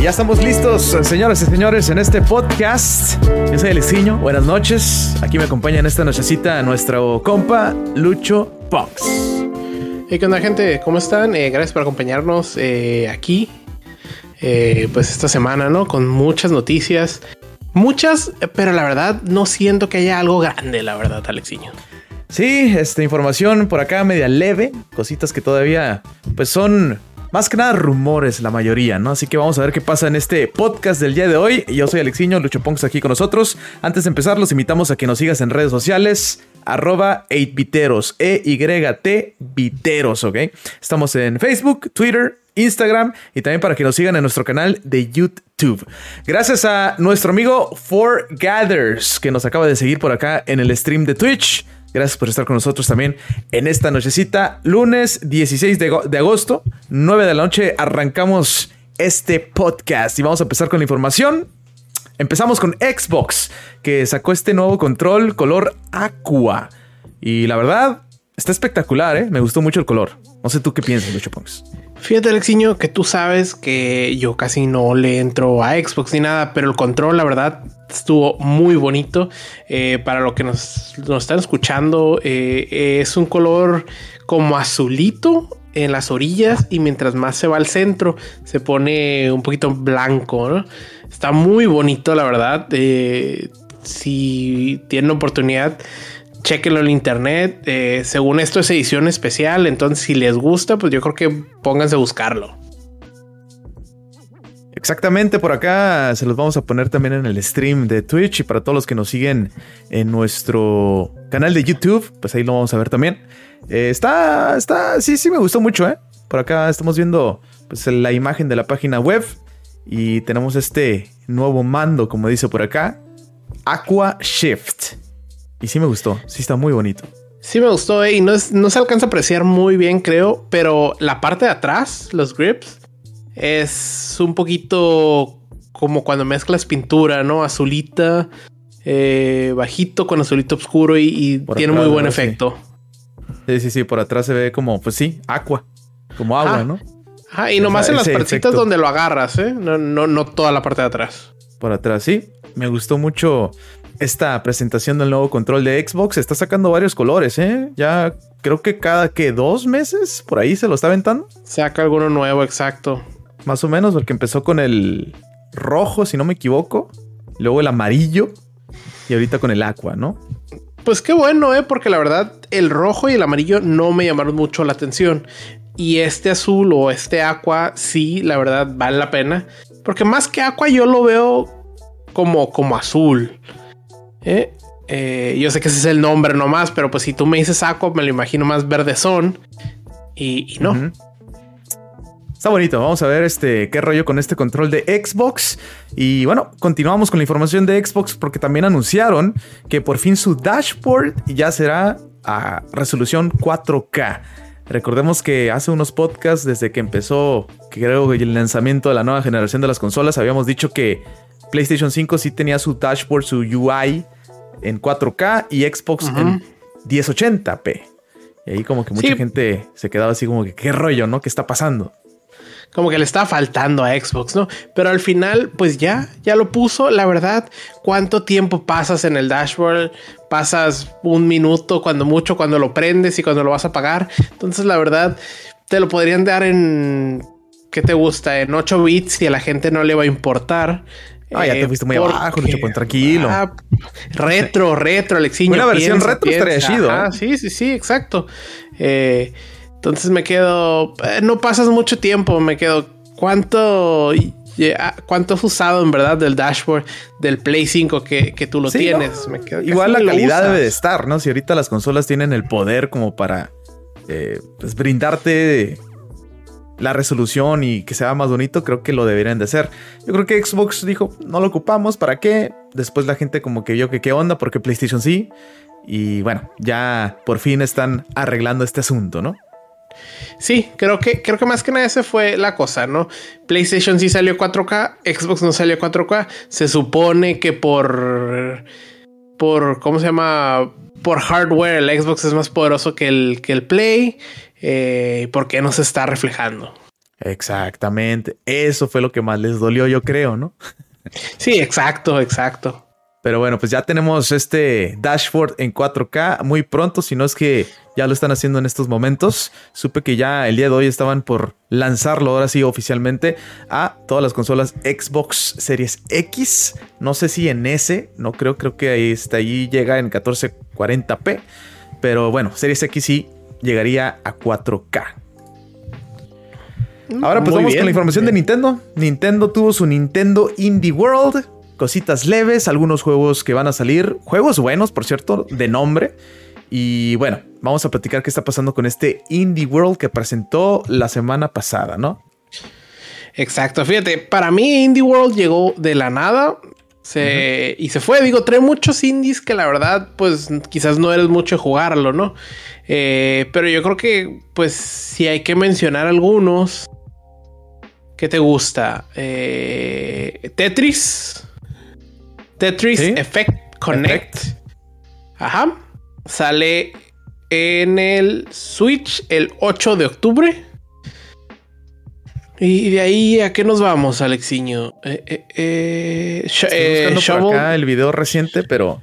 Ya estamos listos, señoras y señores, en este podcast. Yo soy Alexinho. Buenas noches. Aquí me acompaña en esta nochecita nuestro compa Lucho Pox. Hey, ¿qué onda, gente? ¿Cómo están? Eh, gracias por acompañarnos eh, aquí. Eh, pues esta semana, ¿no? Con muchas noticias. Muchas, pero la verdad no siento que haya algo grande, la verdad, Alexiño. Sí, esta información por acá media leve, cositas que todavía pues son más que nada rumores la mayoría, ¿no? Así que vamos a ver qué pasa en este podcast del día de hoy. Yo soy Alexiño, Lucho Ponks aquí con nosotros. Antes de empezar, los invitamos a que nos sigas en redes sociales, arroba 8viteros, E-Y-T Viteros, ¿ok? Estamos en Facebook, Twitter, Instagram y también para que nos sigan en nuestro canal de YouTube. Gracias a nuestro amigo Four Gathers que nos acaba de seguir por acá en el stream de Twitch. Gracias por estar con nosotros también en esta nochecita. Lunes 16 de, agosto, 9 de la noche, arrancamos este podcast y vamos a empezar con la información. Empezamos con Xbox, que sacó este nuevo control color aqua. Y la verdad, está espectacular, ¿eh? Me gustó mucho el color. No sé tú qué piensas, Lucho Ponks. Fíjate, Alexiño, que tú sabes que yo casi no le entro a Xbox ni nada, pero el control, la verdad, estuvo muy bonito. Eh, para lo que nos, están escuchando, eh, es un color como azulito en las orillas y mientras más se va al centro, se pone un poquito blanco. Está muy bonito, la verdad. Eh, si tienen oportunidad, chequenlo en internet. Eh, según esto es edición especial, entonces si les gusta, pues yo creo que pónganse a buscarlo. Exactamente, por acá se los vamos a poner también en el stream de Twitch y para todos los que nos siguen en nuestro canal de YouTube, pues ahí lo vamos a ver también. Eh, está, está, sí, sí me gustó mucho, ¿eh? Por acá estamos viendo pues, la imagen de la página web y tenemos este nuevo mando, como dice por acá, Aqua Shift. Y sí me gustó, sí está muy bonito. Sí me gustó eh, y no, no se alcanza a apreciar muy bien, creo, pero la parte de atrás, los grips, es un poquito como cuando mezclas pintura, ¿no? Azulita, eh, bajito con azulito oscuro y, tiene muy buen efecto. Sí. sí, sí, por atrás se ve como, pues sí, agua, como agua, ¿no? Ah, y nomás en las partitas donde lo agarras, ¿eh? No, no, no toda la parte de atrás. Por atrás, sí. Me gustó mucho esta presentación del nuevo control de Xbox está sacando varios colores, ¿eh? Ya creo que cada que dos meses por ahí se lo está aventando. Saca alguno nuevo, exacto. Más o menos, porque empezó con el rojo, si no me equivoco. Luego el amarillo. Y ahorita con el aqua, ¿no? Pues qué bueno, ¿eh? Porque la verdad, el rojo y el amarillo no me llamaron mucho la atención. Y este azul o este aqua, sí, la verdad, vale la pena. Porque más que aqua, yo lo veo como, como azul. ¿Eh? Eh, yo sé que ese es el nombre nomás, pero pues si tú me dices Aqua, me lo imagino más verdezón. Y, y no. Está bonito. Vamos a ver este qué rollo con este control de Xbox. Y bueno, continuamos con la información de Xbox porque también anunciaron que por fin su dashboard ya será a resolución 4K. Recordemos que hace unos podcasts, desde que empezó, creo el lanzamiento de la nueva generación de las consolas, habíamos dicho que PlayStation 5 sí tenía su dashboard, su UI en 4K y Xbox en 1080p. Y ahí como que mucha gente se quedaba así como que qué rollo, ¿no? ¿Qué está pasando? Como que le está faltando a Xbox, ¿no? Pero al final, pues ya, ya lo puso. La verdad, ¿cuánto tiempo pasas en el dashboard? Pasas un minuto, cuando mucho, cuando lo prendes y cuando lo vas a pagar. Entonces, la verdad, te lo podrían dar en ¿qué te gusta? En 8 bits y a la gente no le va a importar. Ah, ya te fuiste muy abajo, Lucho, pues tranquilo. Ah, retro, retro, Alexiño. Una versión retro estaría chido. Ah, sí, sí, sí, exacto. Eh, entonces me quedo. Eh, no pasas mucho tiempo, me quedo. ¿Cuánto. ¿Cuánto has usado en verdad del dashboard del Play 5 que, que tú lo tienes? Igual la calidad debe de estar, ¿no? Si ahorita las consolas tienen el poder como para eh, pues brindarte la resolución y que sea más bonito, creo que lo deberían de hacer. Yo creo que Xbox dijo, no lo ocupamos, ¿para qué? Después la gente como que vio que qué onda, porque PlayStation sí. Y bueno, ya por fin están arreglando este asunto, ¿no? Sí, creo que, creo que más que nada esa fue la cosa, ¿no? PlayStation sí salió 4K, Xbox no salió 4K. Se supone que por. por. ¿cómo se llama? Por hardware, el Xbox es más poderoso que el, que el Play. Eh, ¿Por qué no se está reflejando? Exactamente. Eso fue lo que más les dolió, yo creo, ¿no? Sí, exacto, exacto. Pero bueno, pues ya tenemos este dashboard en 4K muy pronto, si no es que ya lo están haciendo en estos momentos. Supe que ya el día de hoy estaban por lanzarlo ahora sí oficialmente a todas las consolas Xbox Series X. No sé si en S, no creo, creo que ahí está ahí llega en 1440p. Pero bueno, Series X sí llegaría a 4K. Ahora pues vamos con la información de Nintendo. Nintendo tuvo su Nintendo Indie World cositas leves, algunos juegos que van a salir, juegos buenos, por cierto, de nombre. Y bueno, vamos a platicar qué está pasando con este Indie World que presentó la semana pasada, ¿no? Exacto, fíjate, para mí Indie World llegó de la nada y se fue. Digo, trae muchos indies que la verdad, pues quizás no eres mucho jugarlo, ¿no? Eh, pero yo creo que, pues, si hay que mencionar algunos. ¿Qué te gusta? Eh, Tetris. Tetris Effect Connect. Ajá. Sale en el Switch el 8 de octubre. Y de ahí, ¿a qué nos vamos, Alexiño? Eh, eh, eh, Estoy acá el video reciente, pero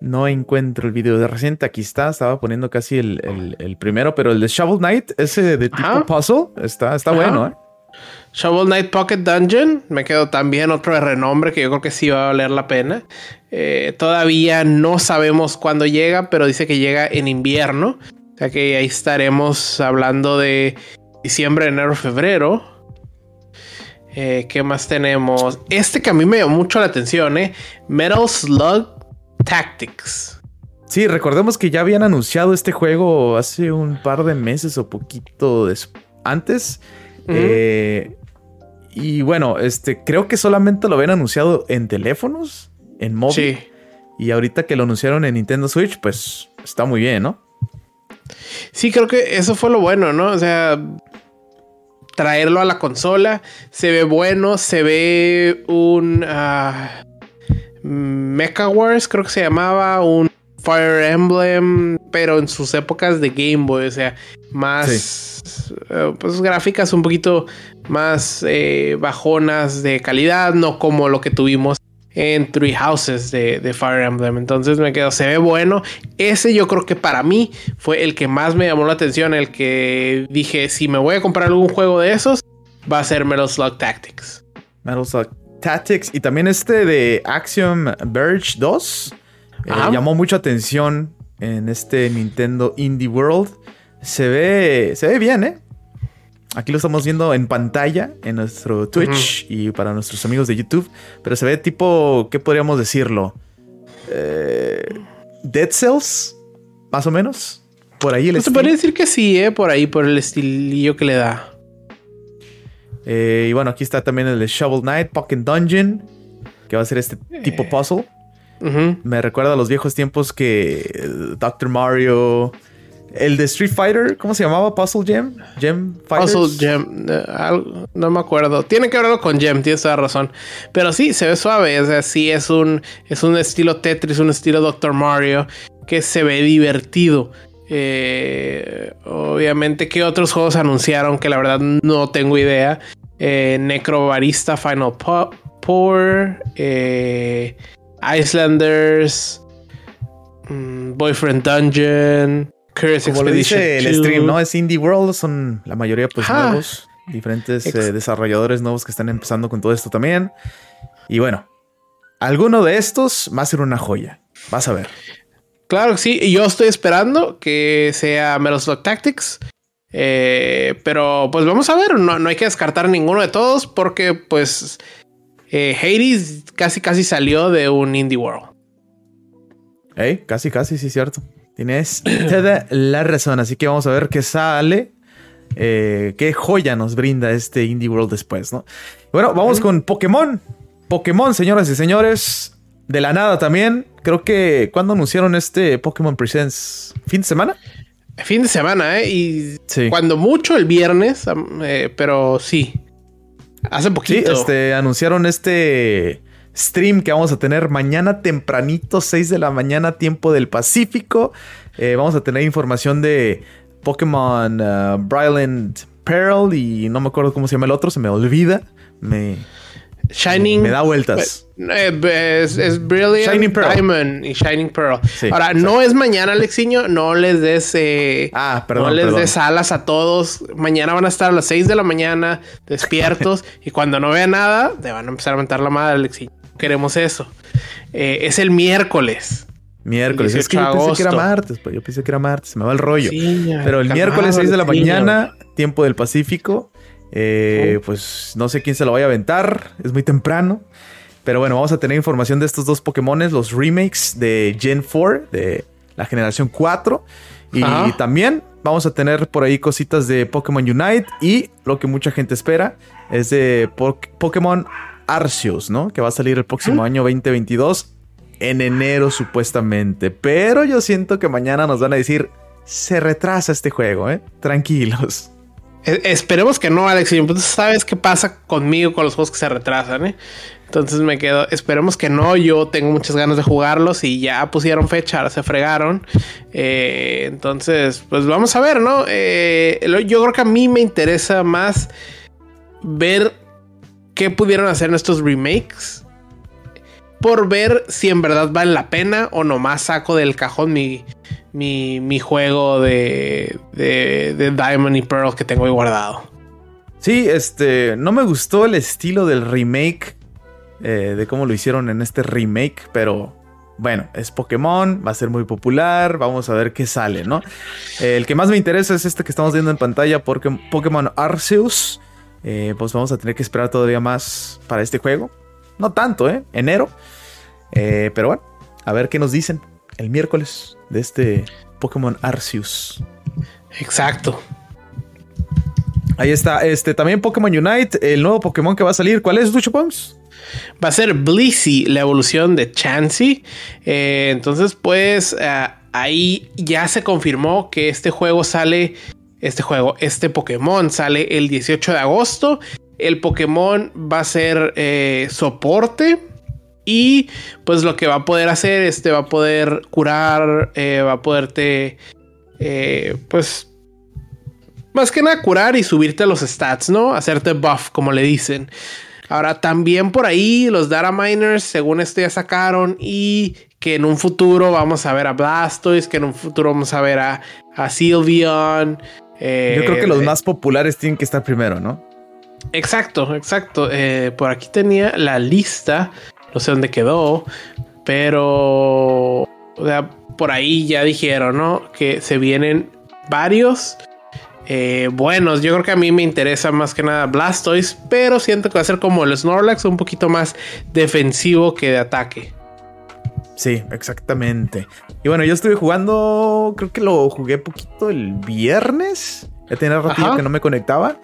no encuentro el video de reciente. Aquí está, estaba poniendo casi el, primero, pero el de Shovel Knight, ese de tipo puzzle, está, está bueno, ¿eh? Shovel Knight Pocket Dungeon, me quedo también otro de renombre que yo creo que sí va a valer la pena. Eh, todavía no sabemos cuándo llega, pero dice que llega en invierno. O sea que ahí estaremos hablando de diciembre, enero, febrero. Eh, ¿Qué más tenemos? Este que a mí me llamó mucho la atención, ¿eh? Metal Slug Tactics. Sí, recordemos que ya habían anunciado este juego hace un par de meses o poquito antes. eh, y bueno, este, creo que solamente lo habían anunciado en teléfonos, en móvil. Sí. Y ahorita que lo anunciaron en Nintendo Switch, pues está muy bien, ¿no? Sí, creo que eso fue lo bueno, ¿no? O sea, traerlo a la consola, se ve bueno, se ve un uh, Mecha Wars, creo que se llamaba, un Fire Emblem, pero en sus épocas de Game Boy, o sea, más eh, pues gráficas un poquito más eh, bajonas de calidad, no como lo que tuvimos en Three Houses de, Fire Emblem. Entonces me quedo, se ve bueno. Ese yo creo que para mí fue el que más me llamó la atención, el que dije, si me voy a comprar algún juego de esos, va a ser Metal Slug Tactics. Metal Slug Tactics y también este de Axiom Verge 2 eh, llamó mucha atención en este Nintendo Indie World. Se ve, se ve bien, ¿eh? Aquí lo estamos viendo en pantalla en nuestro Twitch y para nuestros amigos de YouTube. Pero se ve tipo, ¿qué podríamos decirlo? Eh, Dead Cells, más o menos. Por ahí el pues Se podría decir que sí, ¿eh? Por ahí, por el estilillo que le da. Eh, y bueno, aquí está también el de Shovel Knight, Pocket Dungeon, que va a ser este tipo puzzle. Me recuerda a los viejos tiempos que Dr. Mario, el de Street Fighter, ¿cómo se llamaba? Puzzle Gem. Gem Fighters? Puzzle Gem. no me acuerdo. Tiene que verlo con Gem, tienes toda razón. Pero sí, se ve suave. O sea, sí es un, es un estilo Tetris, un estilo Dr. Mario que se ve divertido. Eh, obviamente, ¿qué otros juegos anunciaron? Que la verdad no tengo idea. Eh, Necrobarista Final Pour. Eh, Islanders, mm, Boyfriend Dungeon, Curse Como lo dice el stream, ¿no? Es Indie World, son la mayoría pues nuevos, diferentes eh, desarrolladores nuevos que están empezando con todo esto también. Y bueno, alguno de estos va a ser una joya. Vas a ver. Claro que sí, yo estoy esperando que sea Metal Slug Tactics. Eh, pero pues vamos a ver, no, no hay que descartar ninguno de todos porque pues eh, Hades casi casi salió de un indie world. Hey, casi casi, sí, cierto. Tienes toda la razón. Así que vamos a ver qué sale. Eh, qué joya nos brinda este indie world después, ¿no? Bueno, vamos con Pokémon. Pokémon, señoras y señores. De la nada también. Creo que cuando anunciaron este Pokémon Presents, fin de semana. Fin de semana, ¿eh? Y cuando mucho el viernes, eh, pero sí. Hace poquito. Sí, este, anunciaron este stream que vamos a tener mañana tempranito, 6 de la mañana, tiempo del Pacífico. Eh, vamos a tener información de Pokémon uh, Bryland Pearl y no me acuerdo cómo se llama el otro, se me olvida. Me, Shining. Me da vueltas. Eh, es, Brilliant Shining Pearl. Diamond y Shining Pearl. Ahora, no es mañana, Alexiño. No les des. Eh, ah, perdón. No les des alas a todos. Mañana van a estar a las 6 de la mañana despiertos. y cuando no vean nada, te van a empezar a mentar la madre, Alexiño. Queremos eso. Eh, es el miércoles. Miércoles. Es que yo pensé que era martes. Pues yo pensé que era martes. Se me va el rollo. Pero el miércoles 6 de la mañana, tiempo del Pacífico. Eh, pues no sé quién se lo vaya a aventar, es muy temprano. Pero bueno, vamos a tener información de estos dos Pokémones, los remakes de Gen 4, de la generación 4. Y también vamos a tener por ahí cositas de Pokémon Unite. Y lo que mucha gente espera es de Pokémon Arceus, ¿no? Que va a salir el próximo año 2022, en enero supuestamente. Pero yo siento que mañana nos van a decir, se retrasa este juego, ¿eh? Tranquilos. E, esperemos que no, Alex. Entonces, ¿sabes qué pasa conmigo con los juegos que se retrasan? Eh? Entonces me quedo, esperemos que no. Yo tengo muchas ganas de jugarlos y ya pusieron fecha, ahora se fregaron. Eh, entonces, pues vamos a ver, ¿no? Eh, yo creo que a mí me interesa más ver qué pudieron hacer en estos remakes por ver si en verdad vale la pena o nomás saco del cajón mi, mi, juego de, de, Diamond y Pearl que tengo ahí guardado. Sí, este, no me gustó el estilo del remake, eh, de cómo lo hicieron en este remake, pero bueno, es Pokémon, va a ser muy popular, vamos a ver qué sale, ¿no? el que más me interesa es este que estamos viendo en pantalla, porque Pokémon Arceus. Eh, pues vamos a tener que esperar todavía más para este juego. No tanto, ¿eh? Enero. Eh, pero bueno, a ver qué nos dicen el miércoles de este Pokémon Arceus. Exacto. Ahí está. Este también Pokémon Unite, el nuevo Pokémon que va a salir. ¿Cuál es, Lucho Pons? Va a ser Blissey, la evolución de Chansey. Eh, entonces, pues ahí ya se confirmó que este juego sale. Este juego, este Pokémon sale el 18 de agosto. El Pokémon va a ser eh, soporte y pues lo que va a poder hacer, este va a poder curar, eh, va a poderte, eh, pues, más que nada curar y subirte los stats, ¿no? Hacerte buff, como le dicen. Ahora, también por ahí los data miners, según esto ya sacaron, y que en un futuro vamos a ver a Blastoise, que en un futuro vamos a ver a, a Sylveon. Yo creo que los eh, más populares tienen que estar primero, ¿no? Exacto, exacto. por aquí tenía la lista no sé dónde quedó, pero por ahí ya dijeron, ¿no? Que se vienen varios eh, buenos. Yo creo que a mí me interesa más que nada Blastoise, pero siento que va a ser como el Snorlax, un poquito más defensivo que de ataque. Sí, exactamente. Y bueno, yo estuve jugando, creo que lo jugué poquito el viernes. Ya tenía ratito que no me conectaba.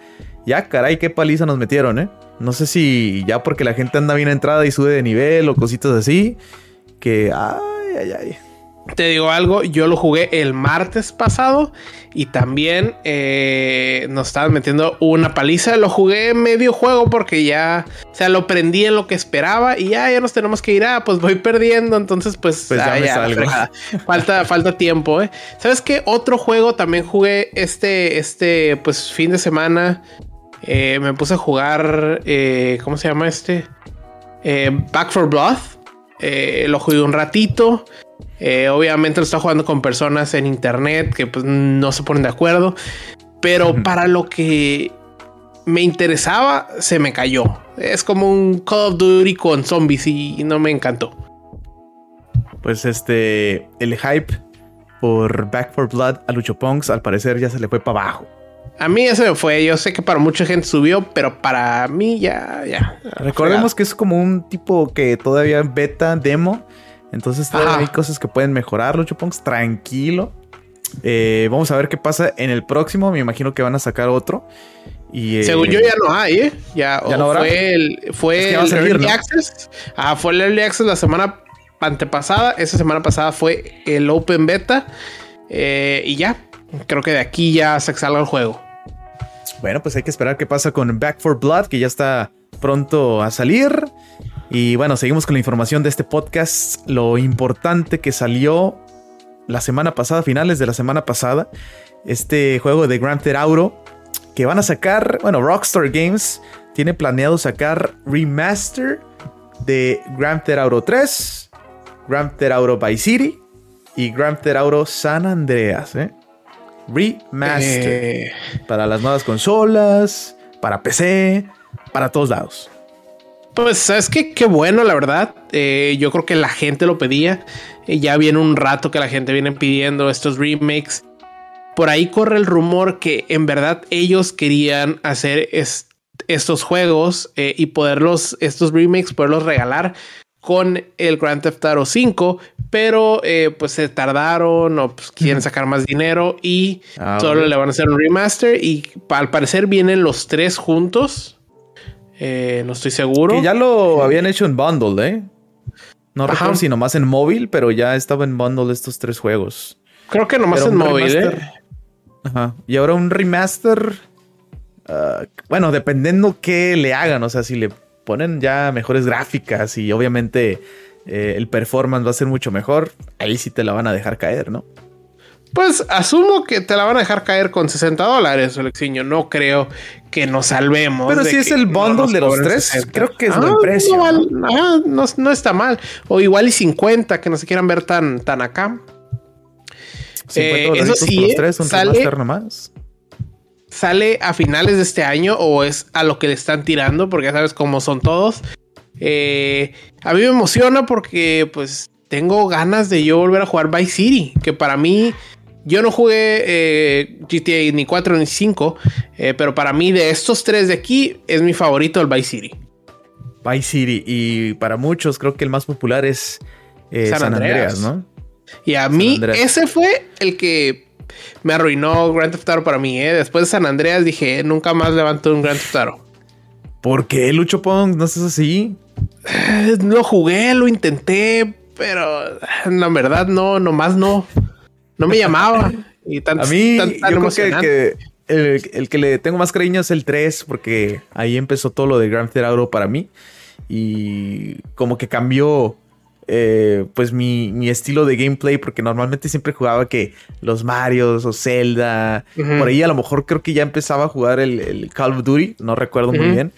Ya, caray, qué paliza nos metieron, ¿eh? No sé si ya porque la gente anda bien entrada y sube de nivel o cositas así. Que, ay, ay, ay. Te digo algo, yo lo jugué el martes pasado y también eh, nos estaban metiendo una paliza. Lo jugué medio juego porque ya, o sea, lo prendí en lo que esperaba y ya, ya nos tenemos que ir. Ah, pues voy perdiendo, entonces pues, pues ya, falta, falta tiempo, ¿eh? ¿Sabes qué? Otro juego también jugué este, este, pues fin de semana. Eh, me puse a jugar, ¿cómo se llama este? Back for Blood. lo jugué un ratito. Obviamente lo estaba jugando con personas en internet que pues, no se ponen de acuerdo. Pero para lo que me interesaba, se me cayó. Es como un Call of Duty con zombies y no me encantó. Pues este, el hype por Back for Blood a Lucho Ponks al parecer ya se le fue para abajo. A mí eso me fue. Yo sé que para mucha gente subió, pero para mí ya, ya. Recordemos que es como un tipo que todavía beta, demo. Entonces hay cosas que pueden mejorar, Lucho Punks. Tranquilo. Eh, vamos a ver qué pasa en el próximo. Me imagino que van a sacar otro. Y, eh, Según yo ya no hay, ¿eh? Ya, fue el, fue el Early Access. Ah, fue el Early Access la semana antepasada. Esa semana pasada fue el Open Beta. Eh, y ya, creo que de aquí ya se salga el juego. Bueno, pues hay que esperar qué pasa con Back for Blood, que ya está pronto a salir. Y bueno, seguimos con la información de este podcast. Lo importante que salió la semana pasada, finales de la semana pasada, este juego de Grand Theft Auto, que van a sacar, bueno, Rockstar Games tiene planeado sacar remaster de Grand Theft Auto 3, Grand Theft Auto Vice City y Grand Theft Auto San Andreas. ¿eh? Remaster. Eh. Para las nuevas consolas, para PC, para todos lados. Pues sabes que qué bueno, la verdad. Eh, yo creo que la gente lo pedía. Eh, ya viene un rato que la gente viene pidiendo estos remakes. Por ahí corre el rumor que en verdad ellos querían hacer estos juegos eh, y poderlos, estos remakes, poderlos regalar con el Grand Theft Auto 5, pero pues se tardaron o pues, quieren sacar más dinero y Ah, solo le van a hacer un remaster y al parecer vienen los tres juntos. Eh, no estoy seguro. Que ya lo habían hecho en bundle, ¿eh? No Ajá. recuerdo si nomás en móvil, pero ya estaba en bundle estos tres juegos. Creo que nomás Pero en móvil, remaster- ¿eh? Ajá. Y ahora un remaster. ah, bueno, dependiendo qué le hagan. O sea, si le ponen ya mejores gráficas y obviamente eh, el performance va a ser mucho mejor, ahí sí te la van a dejar caer, ¿no? Pues asumo que te la van a dejar caer con 60 dólares, Alexiño. No creo que nos salvemos. Pero de si es el bundle de los tres, 60. creo que es Ah, buen precio, No, ¿no? val- ah, no- no está mal. O igual y 50, que no se quieran ver tan, tan acá. 50 Eh, eso sí, los eh, tres, un sale- nomás. ¿Sale a finales de este año o es a lo que le están tirando? Porque ya sabes cómo son todos. Eh, a mí me emociona porque pues tengo ganas de yo volver a jugar Vice City, que para mí yo no jugué eh, GTA ni 4 ni 5, eh, pero para mí de estos tres de aquí es mi favorito el Vice City. Vice City. Y para muchos creo que el más popular es eh, San San, Andreas. Andreas. ¿no? Y a mí Andreas. ese fue el que me arruinó Grand Theft Auto para mí. Después de San Andreas dije, nunca más levanto un Grand Theft Auto. ¿Por qué, Lucho Pong? ¿No estás así? Lo jugué, lo intenté, pero la verdad no, nomás no, no me llamaba. Y tan, A mí, tan- tan yo creo que, el, el que le tengo más cariño es el 3, porque ahí empezó todo lo de Grand Theft Auto para mí. Y como que cambió eh, pues mi, mi estilo de gameplay, porque normalmente siempre jugaba que los Marios o Zelda. Por ahí a lo mejor creo que ya empezaba a jugar el, el Call of Duty, no recuerdo muy bien.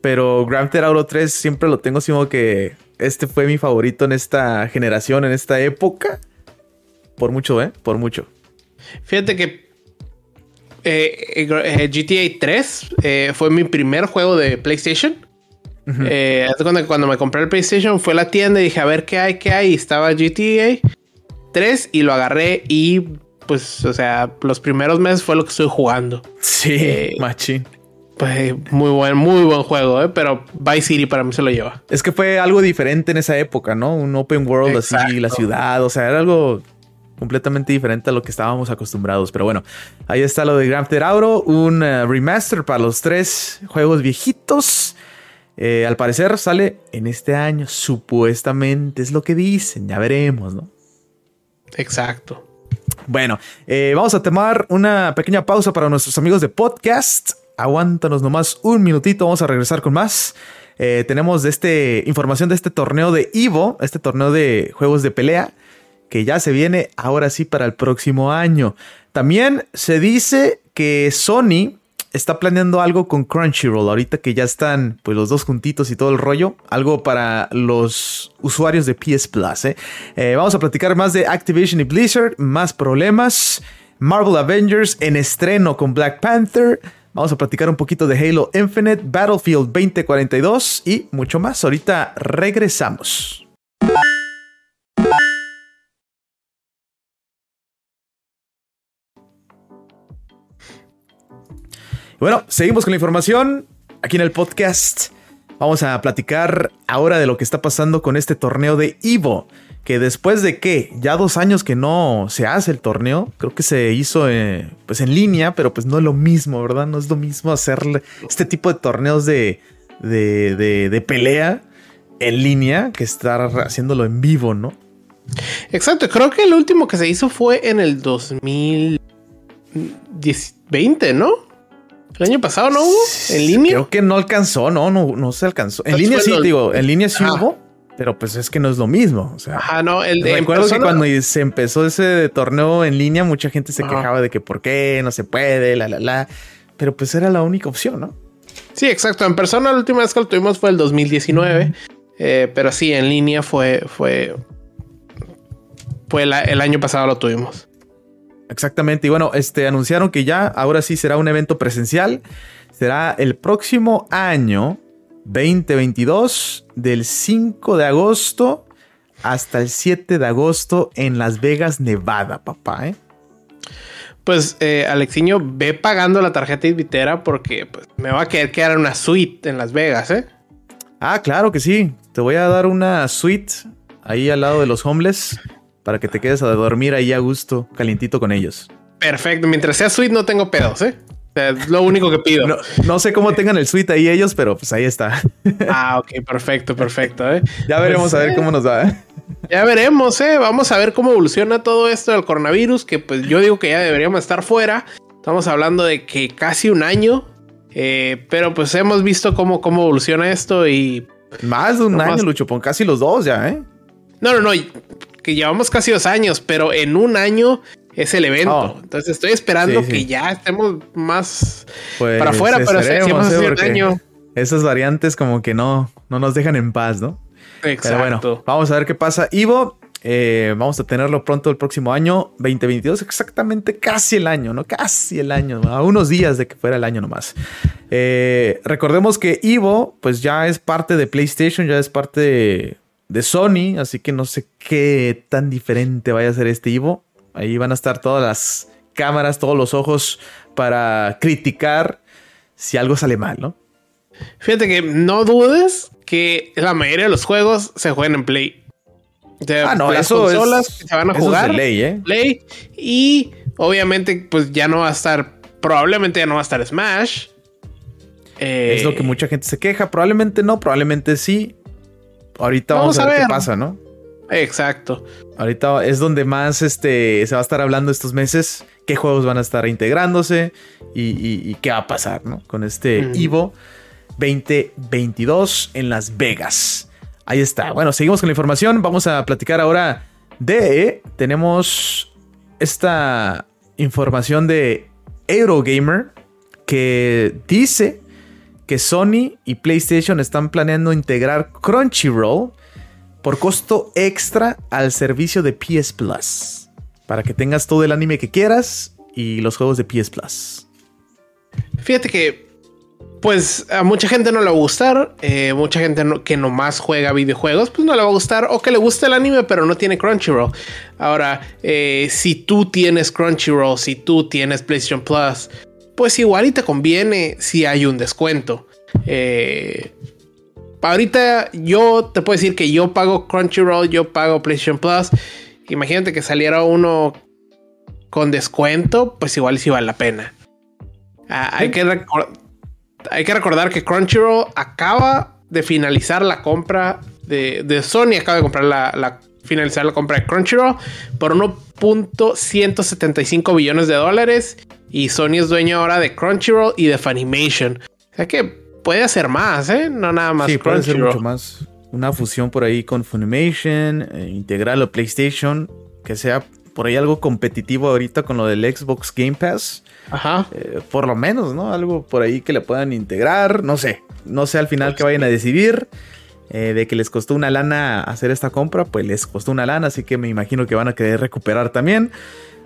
Pero Grand Theft Auto 3 siempre lo tengo así como que este fue mi favorito en esta generación, en esta época. Por mucho, ¿eh? Por mucho. Fíjate que eh, eh, GTA 3 eh, fue mi primer juego de PlayStation. Que cuando me compré el PlayStation fue a la tienda y dije a ver qué hay, qué hay. Y estaba GTA 3 y lo agarré y pues, o sea, los primeros meses fue lo que estoy jugando. Sí, machín. Pues muy buen, muy buen juego, ¿eh? pero Vice City para mí se lo lleva. Es que fue algo diferente en esa época, ¿no? Un open world así, la ciudad, o sea, era algo completamente diferente a lo que estábamos acostumbrados. Pero bueno, ahí está lo de Grand Theft Auto, un eh, remaster para los tres juegos viejitos. Eh, al parecer sale en este año, supuestamente, es lo que dicen, ya veremos, ¿no? Exacto. Bueno, eh, vamos a tomar una pequeña pausa para nuestros amigos de podcast. Aguántanos nomás un minutito, vamos a regresar con más. Eh, tenemos de este información de este torneo de Evo, este torneo de juegos de pelea, que ya se viene ahora sí para el próximo año. También se dice que Sony está planeando algo con Crunchyroll, ahorita que ya están pues los dos juntitos y todo el rollo, algo para los usuarios de PS Plus. ¿eh? Eh, vamos a platicar más de Activision y Blizzard, más problemas, Marvel Avengers en estreno con Black Panther. Vamos a platicar un poquito de Halo Infinite, Battlefield 2042 y mucho más. Ahorita regresamos. Bueno, seguimos con la información aquí en el podcast. Vamos a platicar ahora de lo que está pasando con este torneo de Evo. Que después de que ya dos años que no se hace el torneo, creo que se hizo eh, pues en línea, pero pues no es lo mismo, ¿verdad? No es lo mismo hacer este tipo de torneos de, de, de, de pelea en línea que estar haciéndolo en vivo, ¿no? Exacto, creo que el último que se hizo fue en el 2020, ¿no? El año pasado no hubo en línea. Creo que no alcanzó, no, no, no se alcanzó. En línea sí, digo, en línea sí hubo, pero pues es que no es lo mismo. O sea, Ajá, no, el de recuerdo que cuando se empezó ese torneo en línea, mucha gente se Ajá. quejaba de que por qué no se puede, la, la, la. pero pues era la única opción, ¿no? Sí, exacto. En persona la última vez que lo tuvimos fue el 2019, eh, pero sí, en línea fue, fue, fue el, año pasado lo tuvimos. Exactamente. Y bueno, este anunciaron que ya ahora sí será un evento presencial. Será el próximo año 2022 del 5 de agosto hasta el 7 de agosto en Las Vegas, Nevada, papá, ¿eh? Pues eh, Alexiño, ve pagando la tarjeta Invitera porque pues, me va a quedar, quedar una suite en Las Vegas, ¿eh? Ah, claro que sí. Te voy a dar una suite ahí al lado de los homeless para que te quedes a dormir ahí a gusto, calientito con ellos. Perfecto. Mientras sea suite no tengo pedos, ¿eh? es lo único que pido. No, sé cómo tengan el suite ahí ellos, pero pues ahí está. Ah, ok, perfecto, perfecto. ¿eh? Ya veremos a ver pues, cómo nos va. ¿eh? Ya veremos, ¿eh? Vamos a ver cómo evoluciona todo esto del coronavirus, que pues yo digo que ya deberíamos estar fuera. Estamos hablando de que casi un año, eh, pero pues hemos visto cómo, cómo evoluciona esto y... Más de un año, Lucho, pon casi los dos ya, ¿eh? No, no, no, que llevamos casi dos años, pero en un año es el evento. Oh. Entonces estoy esperando que ya estemos más pues para afuera, pero si hemos ¿eh? año. Esas variantes como que no, no nos dejan en paz, ¿no? Exacto. bueno, vamos a ver qué pasa. Ivo, eh, vamos a tenerlo pronto el próximo año, 2022, exactamente casi el año, ¿no? Casi el año, a unos días de que fuera el año nomás. Eh, recordemos que Ivo, pues ya es parte de PlayStation, ya es parte de, de, Sony, así que no sé qué tan diferente vaya a ser este Ivo. Ahí van a estar todas las cámaras, todos los ojos para criticar si algo sale mal, ¿no? Fíjate que no dudes que la mayoría de los juegos se juegan en Play. ah, no, las consolas se van a jugar. Es ley, ¿eh? Play. Y obviamente, pues ya no va a estar. Probablemente ya no va a estar Smash. es lo que eh, mucha gente se queja. Probablemente no, probablemente sí. Ahorita vamos, a ver, qué pasa, ¿no? Exacto. Ahorita es donde más este, se va a estar hablando estos meses. Qué juegos van a estar integrándose y, qué va a pasar, ¿no? Con este Ivo. 2022 en Las Vegas. Ahí está. Bueno, seguimos con la información. Vamos a platicar ahora de... Tenemos esta información de Eurogamer que dice que Sony y PlayStation están planeando integrar Crunchyroll por costo extra al servicio de PS Plus. Para que tengas todo el anime que quieras y los juegos de PS Plus. Fíjate que pues a mucha gente no le va a gustar. Eh, mucha gente que nomás juega videojuegos, pues no le va a gustar. O que le gusta el anime, pero no tiene Crunchyroll. Ahora, eh, si tú tienes Crunchyroll, si tú tienes PlayStation Plus, pues igual y te conviene si hay un descuento. Eh, ahorita yo te puedo decir que yo pago Crunchyroll, yo pago PlayStation Plus. Imagínate que saliera uno con descuento, pues igual sí vale la pena. Ah, hay que hay que recordar que Crunchyroll acaba de finalizar la compra de, Sony, acaba de comprar la, finalizar la compra de Crunchyroll por 1.175 billones de dólares y Sony es dueño ahora de Crunchyroll y de Funimation. O sea que puede hacer más, ¿eh? No nada más. Sí, puede ser mucho más. Una fusión por ahí con Funimation, eh, integrarlo a PlayStation, que sea por ahí algo competitivo ahorita con lo del Xbox Game Pass. Ajá. Eh, por lo menos, ¿no? Algo por ahí que le puedan integrar. No sé. No sé al final pues que vayan a decidir. Eh, de que les costó una lana hacer esta compra, pues les costó una lana, así que me imagino que van a querer recuperar también.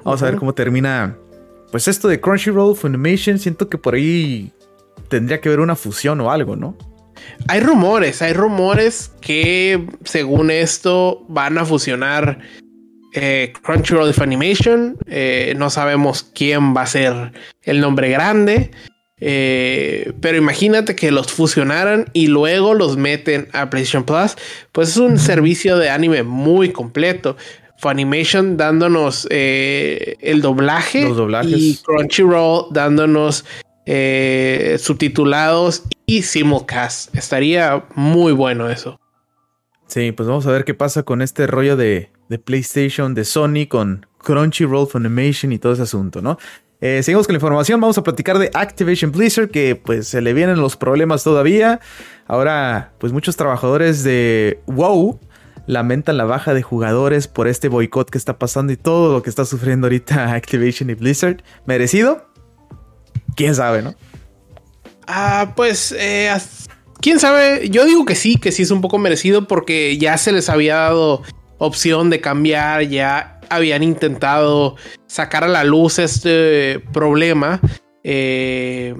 Vamos a ver cómo termina. Pues esto de Crunchyroll, Funimation, siento que por ahí tendría que haber una fusión o algo, ¿no? Hay rumores, hay rumores que según esto van a fusionar eh, Crunchyroll Funimation. Eh, no sabemos quién va a ser el nombre grande. Eh, pero imagínate que los fusionaran y luego los meten a PlayStation Plus. Pues es un servicio de anime muy completo. Funimation dándonos el doblaje y Crunchyroll dándonos subtitulados y simulcast. Estaría muy bueno eso. Sí, pues vamos a ver qué pasa con este rollo de, de PlayStation, de Sony, con Crunchyroll, Funimation y todo ese asunto, ¿no? Eh, seguimos con la información, vamos a platicar de Activation Blizzard, que pues se le vienen los problemas todavía. Ahora, pues muchos trabajadores de WoW lamentan la baja de jugadores por este boicot que está pasando y todo lo que está sufriendo ahorita Activation y Blizzard. ¿Merecido? quién sabe, ¿no? Ah, pues, eh, quién sabe. Yo digo que sí, que sí es un poco merecido porque ya se les había dado opción de cambiar, ya habían intentado sacar a la luz este problema eh,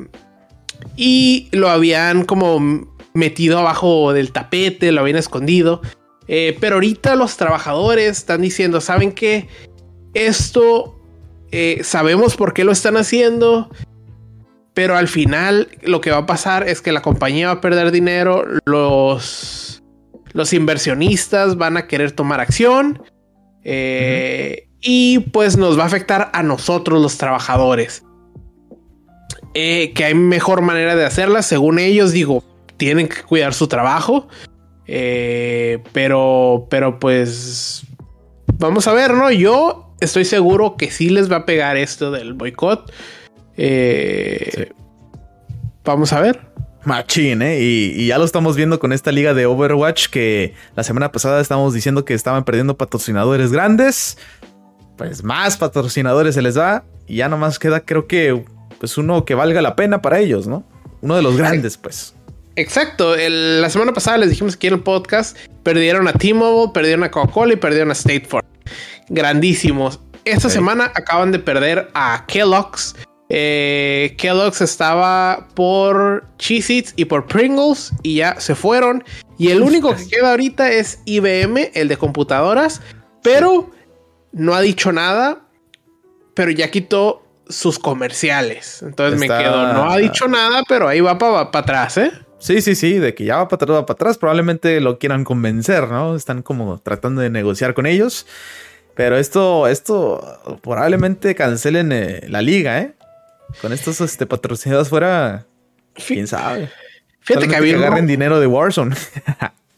y lo habían como metido abajo del tapete, lo habían escondido. Eh, pero ahorita los trabajadores están diciendo, ¿saben qué? Esto eh, sabemos por qué lo están haciendo, pero al final lo que va a pasar es que la compañía va a perder dinero, los, los inversionistas van a querer tomar acción eh, y pues nos va a afectar a nosotros los trabajadores. que hay mejor manera de hacerla, según ellos, digo, tienen que cuidar su trabajo. Eh, pero, pero pues vamos a ver, ¿no? Yo estoy seguro que sí les va a pegar esto del boicot. Eh, vamos a ver. Machín, ¿eh? Y, ya lo estamos viendo con esta liga de Overwatch que la semana pasada estábamos diciendo que estaban perdiendo patrocinadores grandes. Pues más patrocinadores se les va. Y ya nomás queda, creo que, pues uno que valga la pena para ellos, ¿no? Uno de los grandes, pues. Exacto. la semana pasada les dijimos que en el podcast perdieron a T-Mobile, perdieron a Coca-Cola y perdieron a State Farm. Grandísimos. Esta semana acaban de perder a Kellogg's. Eh, Kellogg's estaba por Cheez-Its y por Pringles y ya se fueron. Y el único que queda ahorita es IBM, el de computadoras, pero no ha dicho nada. Pero ya quitó sus comerciales. Entonces me quedo. No ha dicho nada, pero ahí va para atrás, ¿eh? Sí, sí, sí, de que ya va para atrás, va para atrás. Probablemente lo quieran convencer, ¿no? Están como tratando de negociar con ellos. Pero esto, esto probablemente cancelen eh, la liga, ¿eh? Con estos este, patrocinados fuera, quién sabe. Fíjate que había que agarren dinero de Warzone.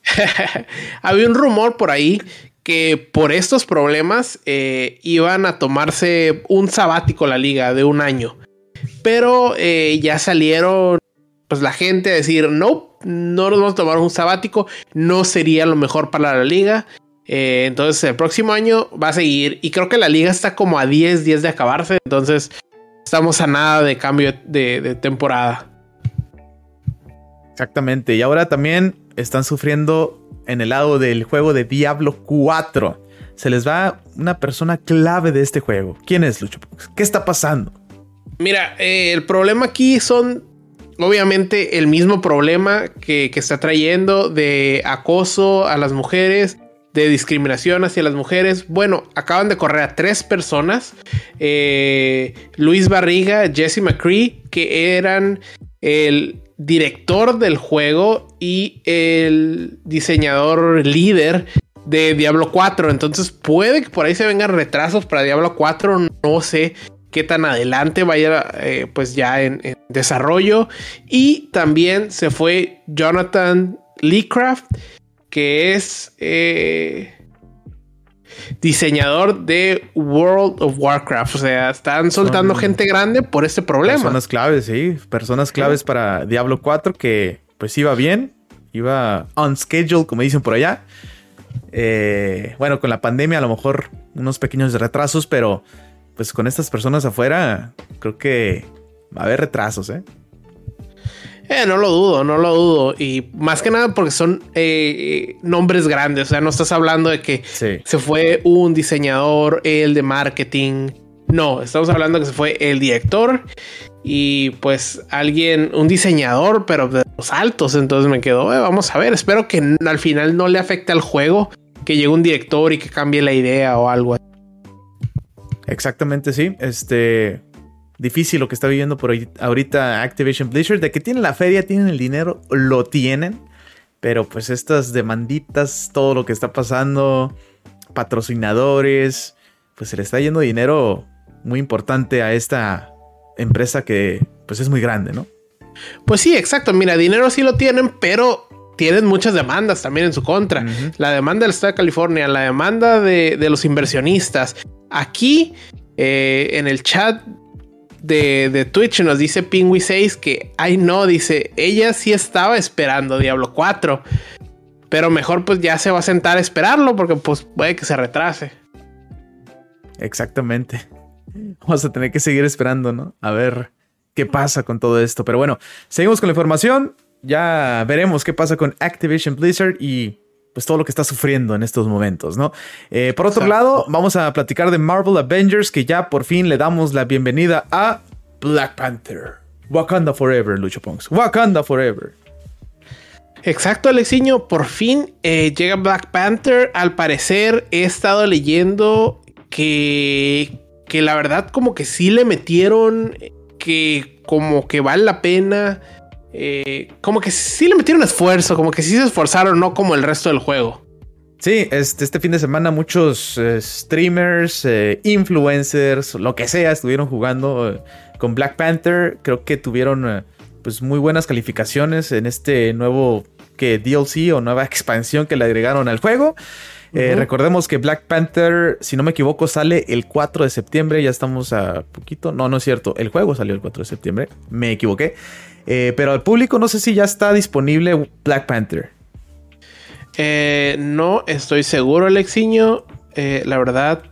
había un rumor por ahí que por estos problemas eh, iban a tomarse un sabático la liga de un año. Pero eh, ya salieron pues la gente a decir, no, no nos vamos a tomar un sabático, no sería lo mejor para la liga. Eh, entonces el próximo año va a seguir y creo que la liga está como a 10 días de acabarse, entonces estamos a nada de cambio de, temporada. Exactamente, y ahora también están sufriendo en el lado del juego de Diablo 4. Se les va una persona clave de este juego. ¿Quién es Lucho? ¿Qué está pasando? Mira, eh, el problema aquí son obviamente el mismo problema que, está trayendo de acoso a las mujeres, de discriminación hacia las mujeres. Bueno, acaban de correr a tres personas. Eh, Luis Barriga, Jesse McCree, que eran el director del juego y el diseñador líder de Diablo 4. Entonces puede que por ahí se vengan retrasos para Diablo 4. No sé qué tan adelante vaya eh, pues ya en, desarrollo. Y también se fue Jonathan Leecraft, que es eh, diseñador de World of Warcraft. O sea, están soltando gente grande por este problema. Personas claves, sí. Personas claves para Diablo 4 que pues iba bien. Iba on schedule, como dicen por allá. Eh, bueno, con la pandemia a lo mejor unos pequeños retrasos, pero pues con estas personas afuera, creo que va a haber retrasos, ¿eh? Eh, no lo dudo, no lo dudo. Y más que nada porque son eh, nombres grandes. O sea, no estás hablando de que se fue un diseñador, el de marketing. No, estamos hablando de que se fue el director y pues alguien, un diseñador, pero de los altos. Entonces me quedo, eh, vamos a ver. Espero que al final no le afecte al juego que llegue un director y que cambie la idea o algo. Exactamente, sí. Este. Difícil lo que está viviendo por ahorita Activision Blizzard. De que tienen la feria, tienen el dinero, lo tienen. Pero pues estas demanditas, todo lo que está pasando, patrocinadores, pues se le está yendo dinero muy importante a esta empresa que pues es muy grande, ¿no? Pues sí, exacto. Mira, dinero sí lo tienen, pero tienen muchas demandas también en su contra. La demanda del Estado de California, la demanda de, de los inversionistas, Aquí eh, en el chat de, Twitch nos dice Pingui 6 que, ay no, dice, ella sí estaba esperando Diablo 4. Pero mejor pues ya se va a sentar a esperarlo porque pues puede que se retrase. Exactamente. Vamos a tener que seguir esperando, ¿no? A ver qué pasa con todo esto. Pero bueno, seguimos con la información. Ya veremos qué pasa con Activision Blizzard y pues todo lo que está sufriendo en estos momentos, ¿no? Eh, por otro lado, vamos a platicar de Marvel Avengers, que ya por fin le damos la bienvenida a Black Panther. Wakanda Forever, Lucho Ponks. Wakanda Forever. Exacto, Alexiño. Por fin eh, llega Black Panther. Al parecer he estado leyendo que, que la verdad como que sí le metieron que como que vale la pena. Eh, como que sí le metieron esfuerzo, como que sí se esforzaron, no como el resto del juego. Sí, este, este fin de semana muchos eh, streamers, influencers, lo que sea, estuvieron jugando con Black Panther. Creo que tuvieron pues muy buenas calificaciones en este nuevo que DLC o nueva expansión que le agregaron al juego. Eh, recordemos que Black Panther, si no me equivoco, sale el 4 de septiembre. Ya estamos a poquito. No, no es cierto. El juego salió el 4 de septiembre. Me equivoqué. Eh, pero al público no sé si ya está disponible Black Panther. Eh, no estoy seguro, Alexiño. la verdad.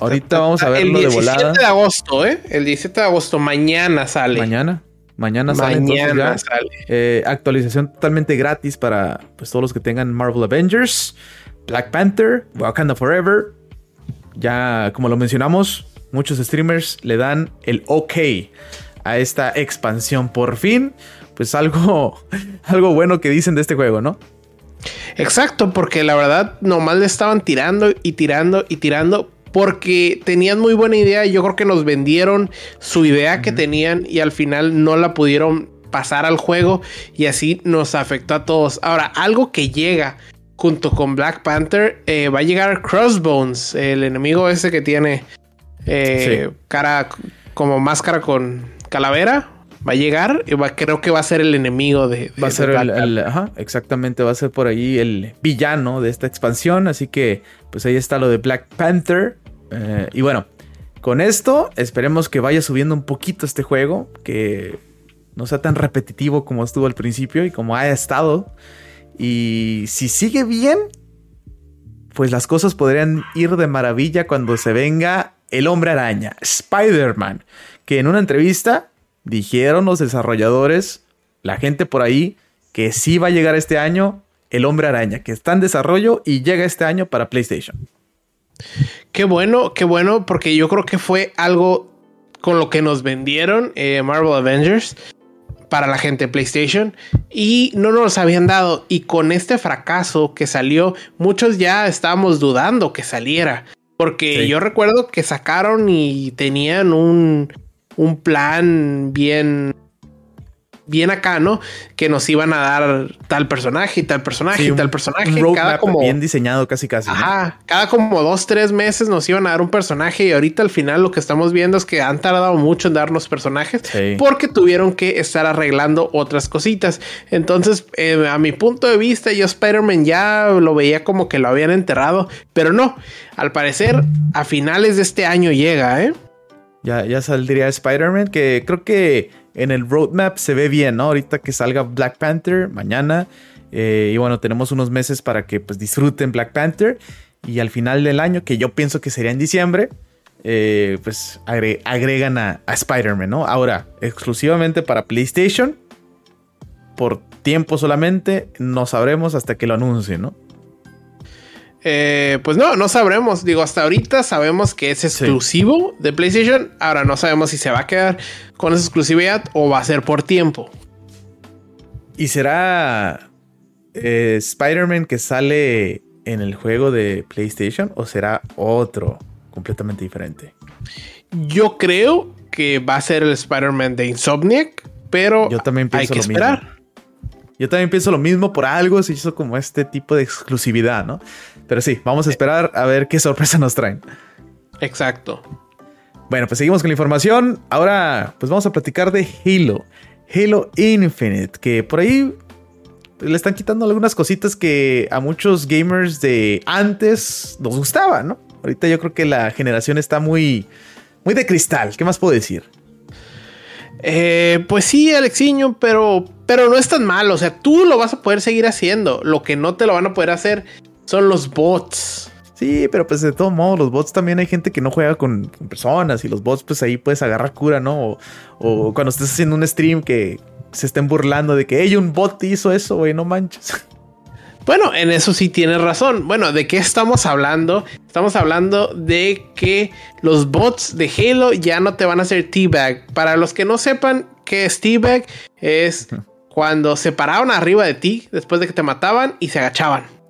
Ahorita vamos a verlo de volada. El 17 de agosto, ¿eh? El 17 de agosto, mañana sale. Mañana. Mañana sale. Mañana sale. Eh, actualización totalmente gratis para pues, todos los que tengan Marvel Avengers, Black Panther, Wakanda Forever. Ya, como lo mencionamos, muchos streamers le dan el ok a esta expansión. Por fin, pues algo, algo bueno que dicen de este juego, ¿no? Exacto, porque la verdad nomás le estaban tirando y tirando y tirando porque tenían muy buena idea y yo creo que nos vendieron su idea que tenían y al final no la pudieron pasar al juego y así nos afectó a todos. Ahora, algo que llega junto con Black Panther, eh, va a llegar Crossbones, el enemigo ese que tiene eh, cara como máscara con calavera. Va a llegar y va, creo que va a ser el enemigo de. va a ser el, ajá, exactamente, va a ser por ahí el villano de esta expansión. Así que, pues ahí está lo de Black Panther. Eh, y bueno, con esto esperemos que vaya subiendo un poquito este juego, que no sea tan repetitivo como estuvo al principio y como ha estado. Y si sigue bien, pues las cosas podrían ir de maravilla cuando se venga el hombre araña, Spider-Man, que en una entrevista dijeron los desarrolladores, la gente por ahí, que sí va a llegar este año el hombre araña, que está en desarrollo y llega este año para PlayStation. Qué bueno, qué bueno, porque yo creo que fue algo con lo que nos vendieron eh, Marvel Avengers para la gente de PlayStation y no nos habían dado. Y con este fracaso que salió, muchos ya estábamos dudando que saliera. Porque yo recuerdo que sacaron y tenían un, un plan bien bien acá, ¿no? Que nos iban a dar tal personaje y tal personaje y tal personaje. cada como bien diseñado casi casi. Ajá, cada como dos, tres meses nos iban a dar un personaje y ahorita al final lo que estamos viendo es que han tardado mucho en darnos personajes porque tuvieron que estar arreglando otras cositas. Entonces, eh, a mi punto de vista, yo Spider-Man ya lo veía como que lo habían enterrado, pero no, al parecer a finales de este año llega, ¿eh? Ya, ya saldría Spider-Man, que creo que en el roadmap se ve bien, ¿no? Ahorita que salga Black Panther mañana. Eh, y bueno, tenemos unos meses para que pues disfruten Black Panther. Y al final del año, que yo pienso que sería en diciembre, eh, pues agregan a, Spider-Man, ¿no? Ahora, exclusivamente para PlayStation, por tiempo solamente, no sabremos hasta que lo anuncien, ¿no? Eh, pues no, no sabremos. Digo, hasta ahorita sabemos que es exclusivo de PlayStation. Ahora no sabemos si se va a quedar con esa exclusividad o va a ser por tiempo. ¿Y será eh, Spider-Man que sale en el juego de PlayStation o será otro completamente diferente? Yo creo que va a ser el Spider-Man de Insomniac, pero Yo también hay que esperar. Yo también pienso lo mismo, por algo se hizo como este tipo de exclusividad, ¿no? Pero sí, vamos a esperar a ver qué sorpresa nos traen. Exacto. Bueno, pues seguimos con la información. Ahora, pues vamos a platicar de Halo. Halo Infinite, que por ahí le están quitando algunas cositas que a muchos gamers de antes nos gustaban, ¿no? Ahorita yo creo que la generación está muy, muy de cristal. ¿Qué más puedo decir? Eh, pues sí, Alexiño, pero, pero no es tan malo. O sea, tú lo vas a poder seguir haciendo. Lo que no te lo van a poder hacer son los bots. Sí, pero pues de todo modo, los bots también hay gente que no juega con, personas y los bots pues ahí puedes agarrar cura, ¿no? O, cuando estés haciendo un stream que se estén burlando de que, hey, un bot hizo eso, güey, no manches. Bueno, en eso sí tienes razón. Bueno, ¿de qué estamos hablando? Estamos hablando de que los bots de Halo ya no te van a hacer teabag. Para los que no sepan qué es teabag, es cuando se paraban arriba de ti después de que te mataban y se agachaban.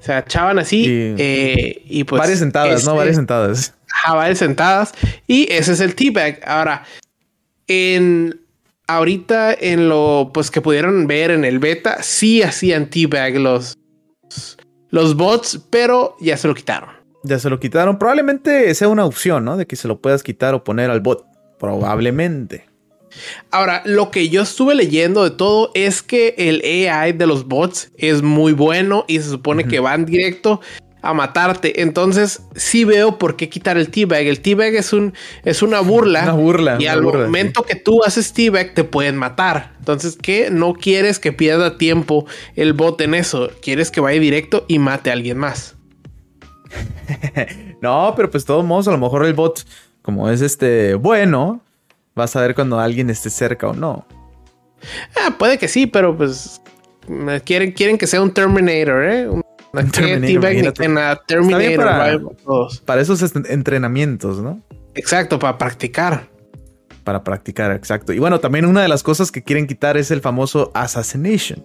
Se agachaban así eh, y pues... Varias sentadas, ¿no? Varias sentadas. Ajá, varias sentadas. Y ese es el teabag. Ahora, en ahorita en lo pues que pudieron ver en el beta, sí hacían teabag los, los bots, pero ya se lo quitaron. Ya se lo quitaron. Probablemente sea una opción, ¿no? De que se lo puedas quitar o poner al bot. Probablemente. Ahora, lo que yo estuve leyendo de todo es que el AI de los bots es muy bueno y se supone que van directo a matarte. Entonces, sí veo por qué quitar el T-Bag. El T-Bag es, un, es una burla. Una burla. Y al momento que tú haces T-Bag, te pueden matar. Entonces, ¿qué? No quieres que pierda tiempo el bot en eso. Quieres que vaya directo y mate a alguien más. no, pero pues todos modos, a lo mejor el bot, como es este bueno, vas a ver cuando alguien esté cerca o no. Ah, puede que sí, pero pues quieren, quieren que sea un Terminator, ¿eh? para, esos entrenamientos, ¿no? Exacto, para practicar. Para practicar, exacto. Y bueno, también una de las cosas que quieren quitar es el famoso assassination.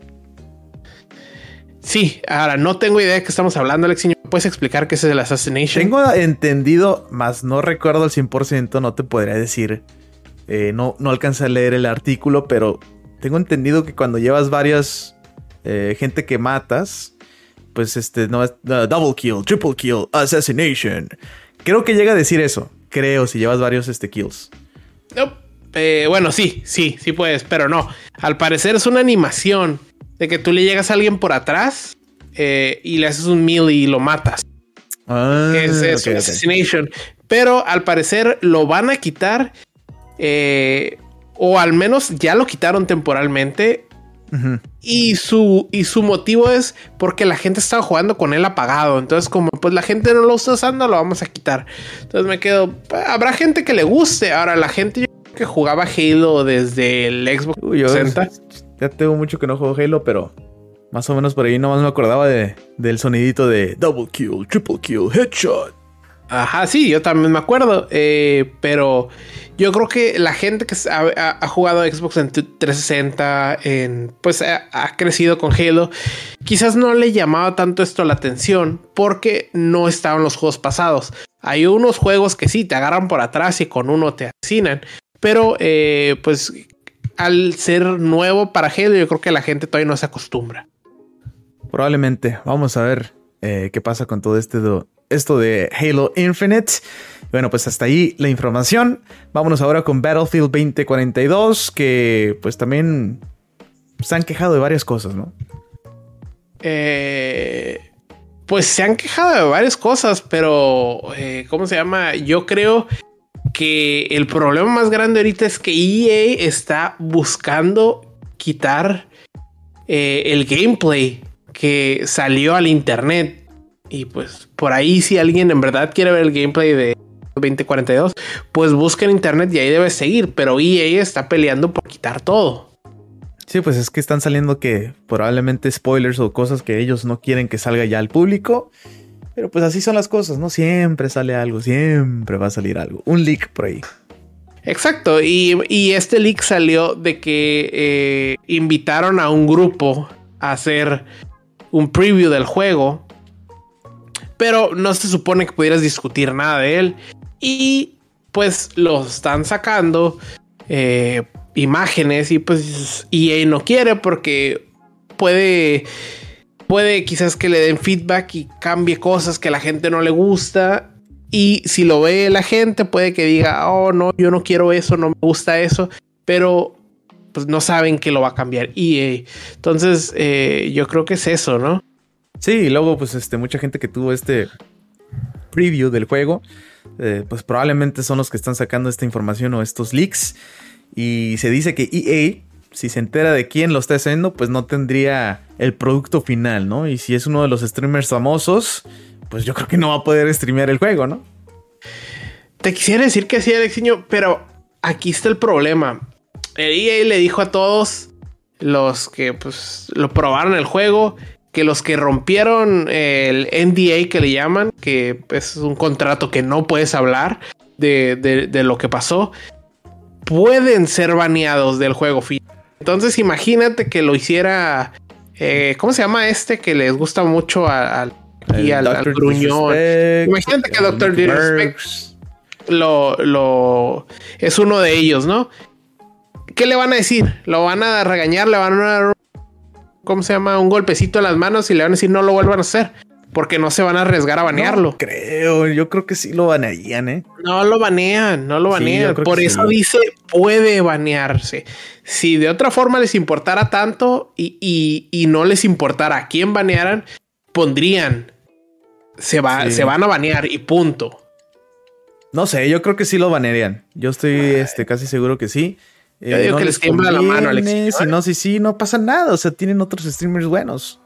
Sí, ahora no tengo idea de qué estamos hablando, Alex. ¿Puedes explicar qué es el assassination? Tengo entendido, más no recuerdo al 100%, no te podría decir. Eh, no, no alcancé a leer el artículo, pero tengo entendido que cuando llevas varias eh, gente que matas, pues este, no es double kill, triple kill, assassination. Creo que llega a decir eso. Creo, si llevas varios este, kills. No, eh, bueno, sí, sí, sí puedes, pero no. Al parecer es una animación de que tú le llegas a alguien por atrás eh, y le haces un melee y lo matas. Ah, es, es assassination. Pero al parecer lo van a quitar. Eh, o al menos ya lo quitaron temporalmente y, su, y su motivo es porque la gente estaba jugando con él apagado. Entonces, como pues la gente no lo está usando, lo vamos a quitar. Entonces me quedo. Habrá gente que le guste. Ahora, la gente que jugaba Halo desde el Xbox Uy, Ya tengo mucho que no juego Halo, pero más o menos por ahí nomás me acordaba de, del sonidito de double kill, triple kill, headshot. Ajá, sí, yo también me acuerdo. Eh, pero yo creo que la gente que ha, jugado Xbox en 360, en, pues ha, crecido con Halo, quizás no le llamaba tanto esto la atención porque no estaban los juegos pasados. Hay unos juegos que sí te agarran por atrás y con uno te asesinan, pero eh, pues al ser nuevo para Halo, yo creo que la gente todavía no se acostumbra. Probablemente. Vamos a ver eh, qué pasa con todo este esto de Halo Infinite. Bueno, pues hasta ahí la información. Vámonos ahora con Battlefield 2042, que pues también se han quejado de varias cosas, ¿no? Eh, pues se han quejado de varias cosas, pero eh, ¿cómo se llama? Yo creo que el problema más grande ahorita es que EA está buscando quitar eh, el gameplay que salió al internet y pues por ahí si alguien en verdad quiere ver el gameplay de 2042, pues busca en internet y ahí debe seguir, pero EA está peleando por quitar todo. Sí, pues es que están saliendo que probablemente spoilers o cosas que ellos no quieren que salga ya al público. Pero pues así son las cosas, ¿no? Siempre sale algo, siempre va a salir algo. Un leak por ahí. Exacto, y, este leak salió de que eh, invitaron a un grupo a hacer un preview del juego pero no se supone que pudieras discutir nada de él. Y pues lo están sacando eh, imágenes y pues EA no quiere porque puede, puede quizás que le den feedback y cambie cosas que a la gente no le gusta. Y si lo ve la gente puede que diga, oh no, yo no quiero eso, no me gusta eso. Pero pues no saben que lo va a cambiar EA. Entonces eh, yo creo que es eso, ¿no? Sí, y luego, pues, este, mucha gente que tuvo este preview del juego, eh, pues probablemente son los que están sacando esta información o estos leaks. Y se dice que EA, si se entera de quién lo está haciendo, pues no tendría el producto final, ¿no? Y si es uno de los streamers famosos, pues yo creo que no va a poder streamear el juego, ¿no? Te quisiera decir que sí, Alexiño, pero aquí está el problema. El EA le dijo a todos los que pues lo probaron el juego que los que rompieron el NDA que le llaman, que es un contrato que no puedes hablar de, lo que pasó, pueden ser baneados del juego. Entonces imagínate que lo hiciera, eh, ¿cómo se llama este que les gusta mucho al, al, gruñón? Imagínate que Doctor Disrespect lo, lo es uno de ellos, ¿no? ¿Qué le van a decir? ¿Lo van a regañar? ¿Le van a dar, ¿cómo se llama? Un golpecito en las manos y le van a decir no lo vuelvan a hacer? Porque no se van a arriesgar a banearlo. creo, yo creo que sí lo banearían, ¿eh? No lo banean, no lo banean. Por eso dice puede banearse. Si de otra forma les importara tanto y, y, no les importara a quién banearan, pondrían se, va, se van a banear y punto. No sé, yo creo que sí lo banearían. Yo estoy este, casi seguro que sí. Yo digo eh, que les tiembla la mano, Alex. Si no, sí, sí, no pasa nada. O sea, tienen otros streamers buenos.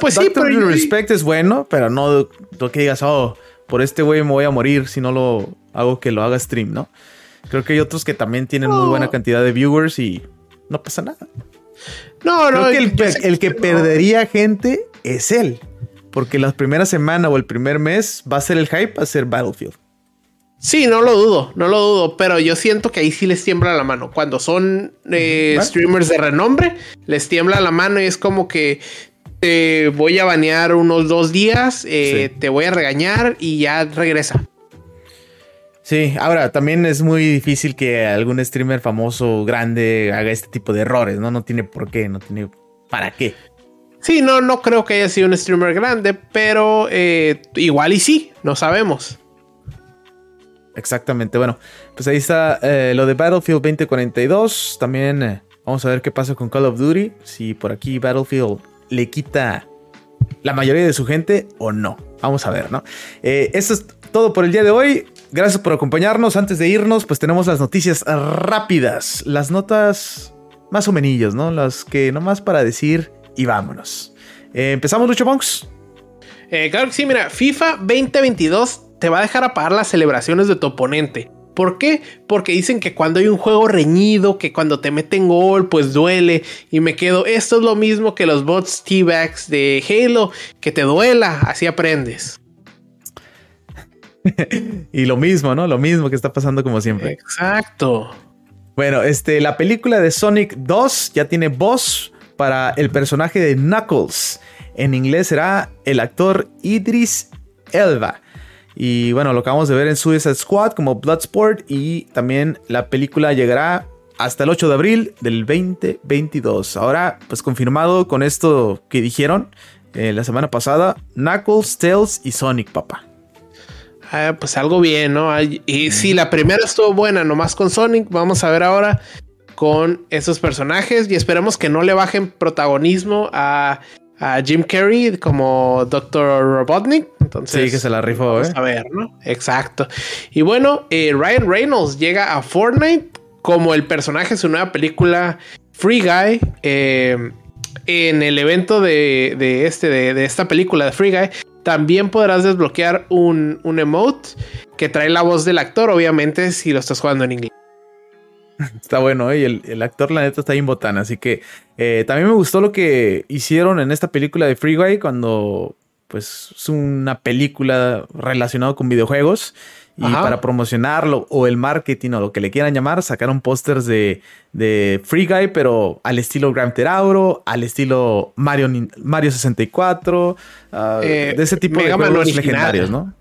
pues sí, pero Respect es bueno, pero no lo que digas, oh, por este güey me voy a morir si no lo hago que lo haga stream, ¿no? Creo que hay otros que también tienen muy buena cantidad de viewers y no pasa nada. No, no. el, el que perdería gente es él. Porque la primera semana o el primer mes va a ser el hype, va a ser Battlefield. Sí, no lo dudo, no lo dudo, pero yo siento que ahí sí les tiembla la mano. Cuando son eh, streamers de renombre, les tiembla la mano y es como que te voy a banear unos dos días, eh, te voy a regañar y ya regresa. Sí, ahora también es muy difícil que algún streamer famoso, grande, haga este tipo de errores, ¿no? No tiene por qué, no tiene para qué. Sí, no, no creo que haya sido un streamer grande, pero eh, igual y sí, no sabemos. Exactamente, bueno, pues ahí está eh, lo de Battlefield 2042. También eh, vamos a ver qué pasa con Call of Duty. Si por aquí Battlefield le quita la mayoría de su gente o no. Vamos a ver, ¿no? Eh, esto es todo por el día de hoy. Gracias por acompañarnos. Antes de irnos, pues tenemos las noticias rápidas. Las notas más o menos, ¿no? Las que nomás para decir y vámonos. Empezamos, Lucho Monks. claro que sí, mira, FIFA 2022 te va a dejar apagar las celebraciones de tu oponente. ¿Por qué? Porque dicen que cuando hay un juego reñido, que cuando te meten gol, pues duele. Y me quedo, esto es lo mismo que los bots T-Backs de Halo, que te duela, así aprendes. y lo mismo, ¿no? Lo mismo que está pasando como siempre. Exacto. Bueno, este, la película de Sonic 2 ya tiene voz para el personaje de Knuckles. En inglés será el actor Idris Elba. Y bueno, lo acabamos de ver en Suicide Squad como Bloodsport y también la película llegará hasta el 8 de abril del 2022. Ahora, pues confirmado con esto que dijeron eh, la semana pasada, Knuckles, Tails y Sonic, papá. Ah, pues algo bien, ¿no? Y si la primera estuvo buena nomás con Sonic, vamos a ver ahora con esos personajes y esperemos que no le bajen protagonismo a a Jim Carrey como Dr. Robotnik. Entonces, sí, que se la rifó, ¿eh? A ver, ¿no? Exacto. Y bueno, eh, Ryan Reynolds llega a Fortnite como el personaje de su nueva película Free Guy. Eh, en el evento de, este, de, esta película de Free Guy, también podrás desbloquear un, un emote que trae la voz del actor, obviamente, si lo estás jugando en inglés. Está bueno, ¿eh? y el, actor, la neta, está bien botán. Así que eh, también me gustó lo que hicieron en esta película de Freeway cuando, pues, es una película relacionada con videojuegos. Y para promocionarlo o el marketing o lo que le quieran llamar, sacaron pósters de, de Free Guy, pero al estilo Grand Theft al estilo Mario, Mario 64, ah, eh, de ese tipo de juegos legendarios, ¿no?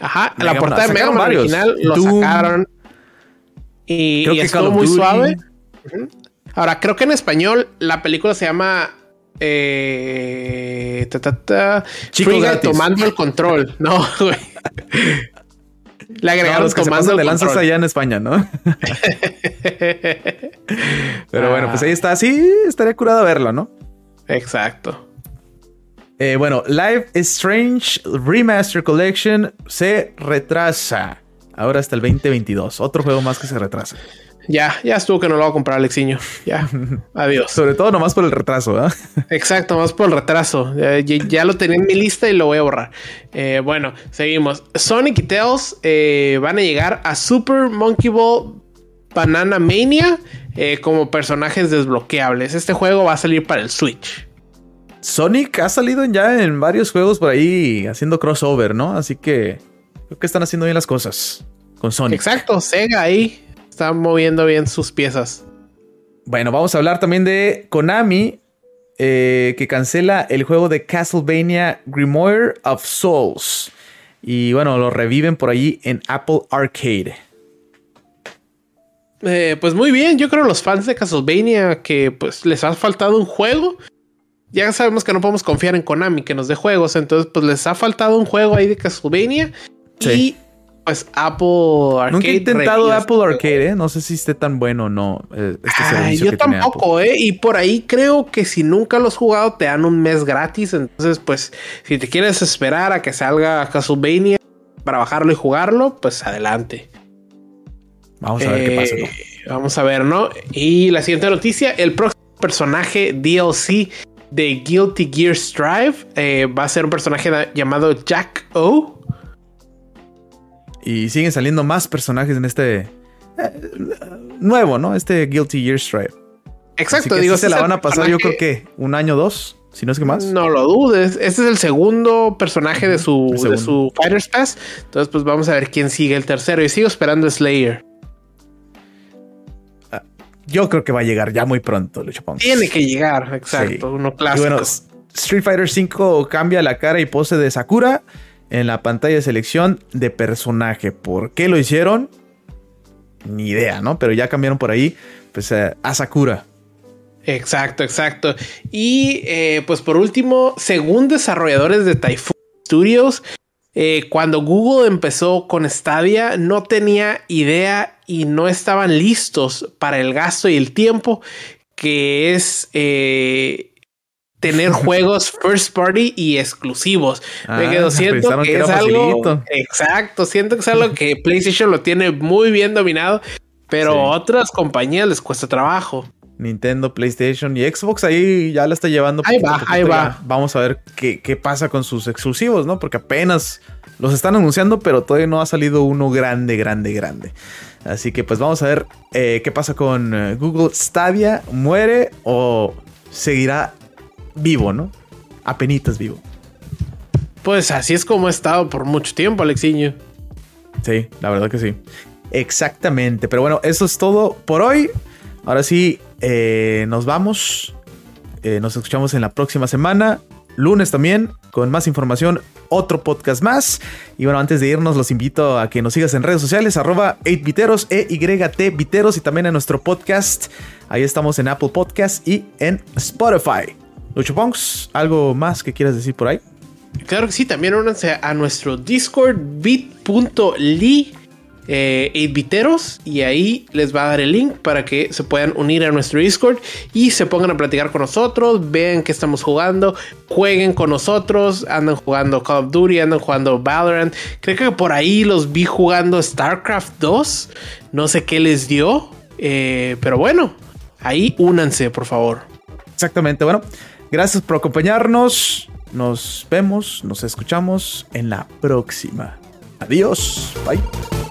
Ajá, la portada de Mega Man original lo sacaron y, creo que estuvo muy suave. Ahora, creo que en español la película se llama eh, tomando el control. No, güey. Le agregaron tomando el lanzas allá en España, ¿no? Pero bueno, pues ahí está. Sí, estaría curado verlo, ¿no? Exacto. Eh, bueno, Live Strange Remaster Collection se retrasa. Ahora hasta el 2022. Otro juego más que se retrasa. ya, ya estuvo que no lo voy a comprar, Alexiño. Ya, adiós. Sobre todo nomás por el retraso, ¿eh? Exacto, más por el retraso. Ya, lo tenía en mi lista y lo voy a borrar. Eh, bueno, seguimos. Sonic y Tails eh, van a llegar a Super Monkey Ball Banana Mania eh, como personajes desbloqueables. Este juego va a salir para el Switch. Sonic ha salido ya en varios juegos por ahí haciendo crossover, ¿no? Así que creo que están haciendo bien las cosas con Sonic. Exacto, Sega ahí está moviendo bien sus piezas. Bueno, vamos a hablar también de Konami, eh, que cancela el juego de Castlevania Grimoire of Souls. Y bueno, lo reviven por allí en Apple Arcade. Eh, pues muy bien, yo creo los fans de Castlevania que pues les ha faltado un juego. Ya sabemos que no podemos confiar en Konami que nos dé juegos, entonces pues les ha faltado un juego ahí de Castlevania. Y pues Apple Arcade. Nunca he intentado Apple Arcade, ¿eh? No sé si esté tan bueno o no. Eh, este yo tampoco, ¿eh? Y por ahí creo que si nunca lo has jugado, te dan un mes gratis. Entonces, pues, si te quieres esperar a que salga Castlevania para bajarlo y jugarlo, pues adelante. Vamos a ver qué pasa. Eh, vamos a ver, ¿no? Y la siguiente noticia: el próximo personaje DLC de Guilty Gear Strive eh, va a ser un personaje llamado Jack O. Y siguen saliendo más personajes en este eh, nuevo, ¿no? Este Guilty Gear Strive. Exacto, digo, se la van a pasar yo creo que un año o dos, si no es que más. No lo dudes, este es el segundo personaje de su, de su Fighters Pass. Entonces, pues vamos a ver quién sigue el tercero. Y sigo esperando Slayer. Ah, yo creo que va a llegar ya muy pronto, Lucho Tiene que llegar, exacto, uno clásico. Y bueno, Street Fighter V cambia la cara y pose de Sakura en la pantalla de selección de personaje. ¿Por qué lo hicieron? Ni idea, ¿no? Pero ya cambiaron por ahí pues, eh, a Sakura. Exacto, exacto. Y eh, pues por último, según desarrolladores de Typhoon Studios, eh, cuando Google empezó con Stadia, no tenía idea y no estaban listos para el gasto y el tiempo que es tener juegos first party y exclusivos. Me ah, quedo, siento que, es algo. Exacto, siento que es algo que PlayStation lo tiene muy bien dominado, pero otras compañías les cuesta trabajo. Nintendo, PlayStation y Xbox ahí ya la está llevando. Ahí va, ahí va. Vamos a ver qué, qué, pasa con sus exclusivos, ¿no? Porque apenas los están anunciando, pero todavía no ha salido uno grande, grande, grande. Así que pues vamos a ver eh, qué pasa con eh, Google Stadia. ¿Muere o seguirá vivo, ¿no? Apenitas vivo. Pues así es como ha estado por mucho tiempo, Alexiño. Sí, la verdad que sí. Exactamente. Pero bueno, eso es todo por hoy. Ahora sí, eh, nos vamos. Eh, nos escuchamos en la próxima semana. Lunes también, con más información, otro podcast más. Y bueno, antes de irnos, los invito a que nos sigas en redes sociales, arroba 8viteros, E-Y-T Viteros, y también en nuestro podcast. Ahí estamos en Apple Podcast y en Spotify. Lucho ¿algo más que quieras decir por ahí? Claro que sí, también únanse a nuestro Discord bit.ly eh, biteros y ahí les va a dar el link para que se puedan unir a nuestro Discord y se pongan a platicar con nosotros, vean que estamos jugando, jueguen con nosotros, andan jugando Call of Duty, andan jugando Valorant, creo que por ahí los vi jugando StarCraft 2, no sé qué les dio, eh, pero bueno, ahí únanse por favor. Exactamente, bueno, Gracias por acompañarnos. Nos vemos, nos escuchamos en la próxima. Adiós. Bye.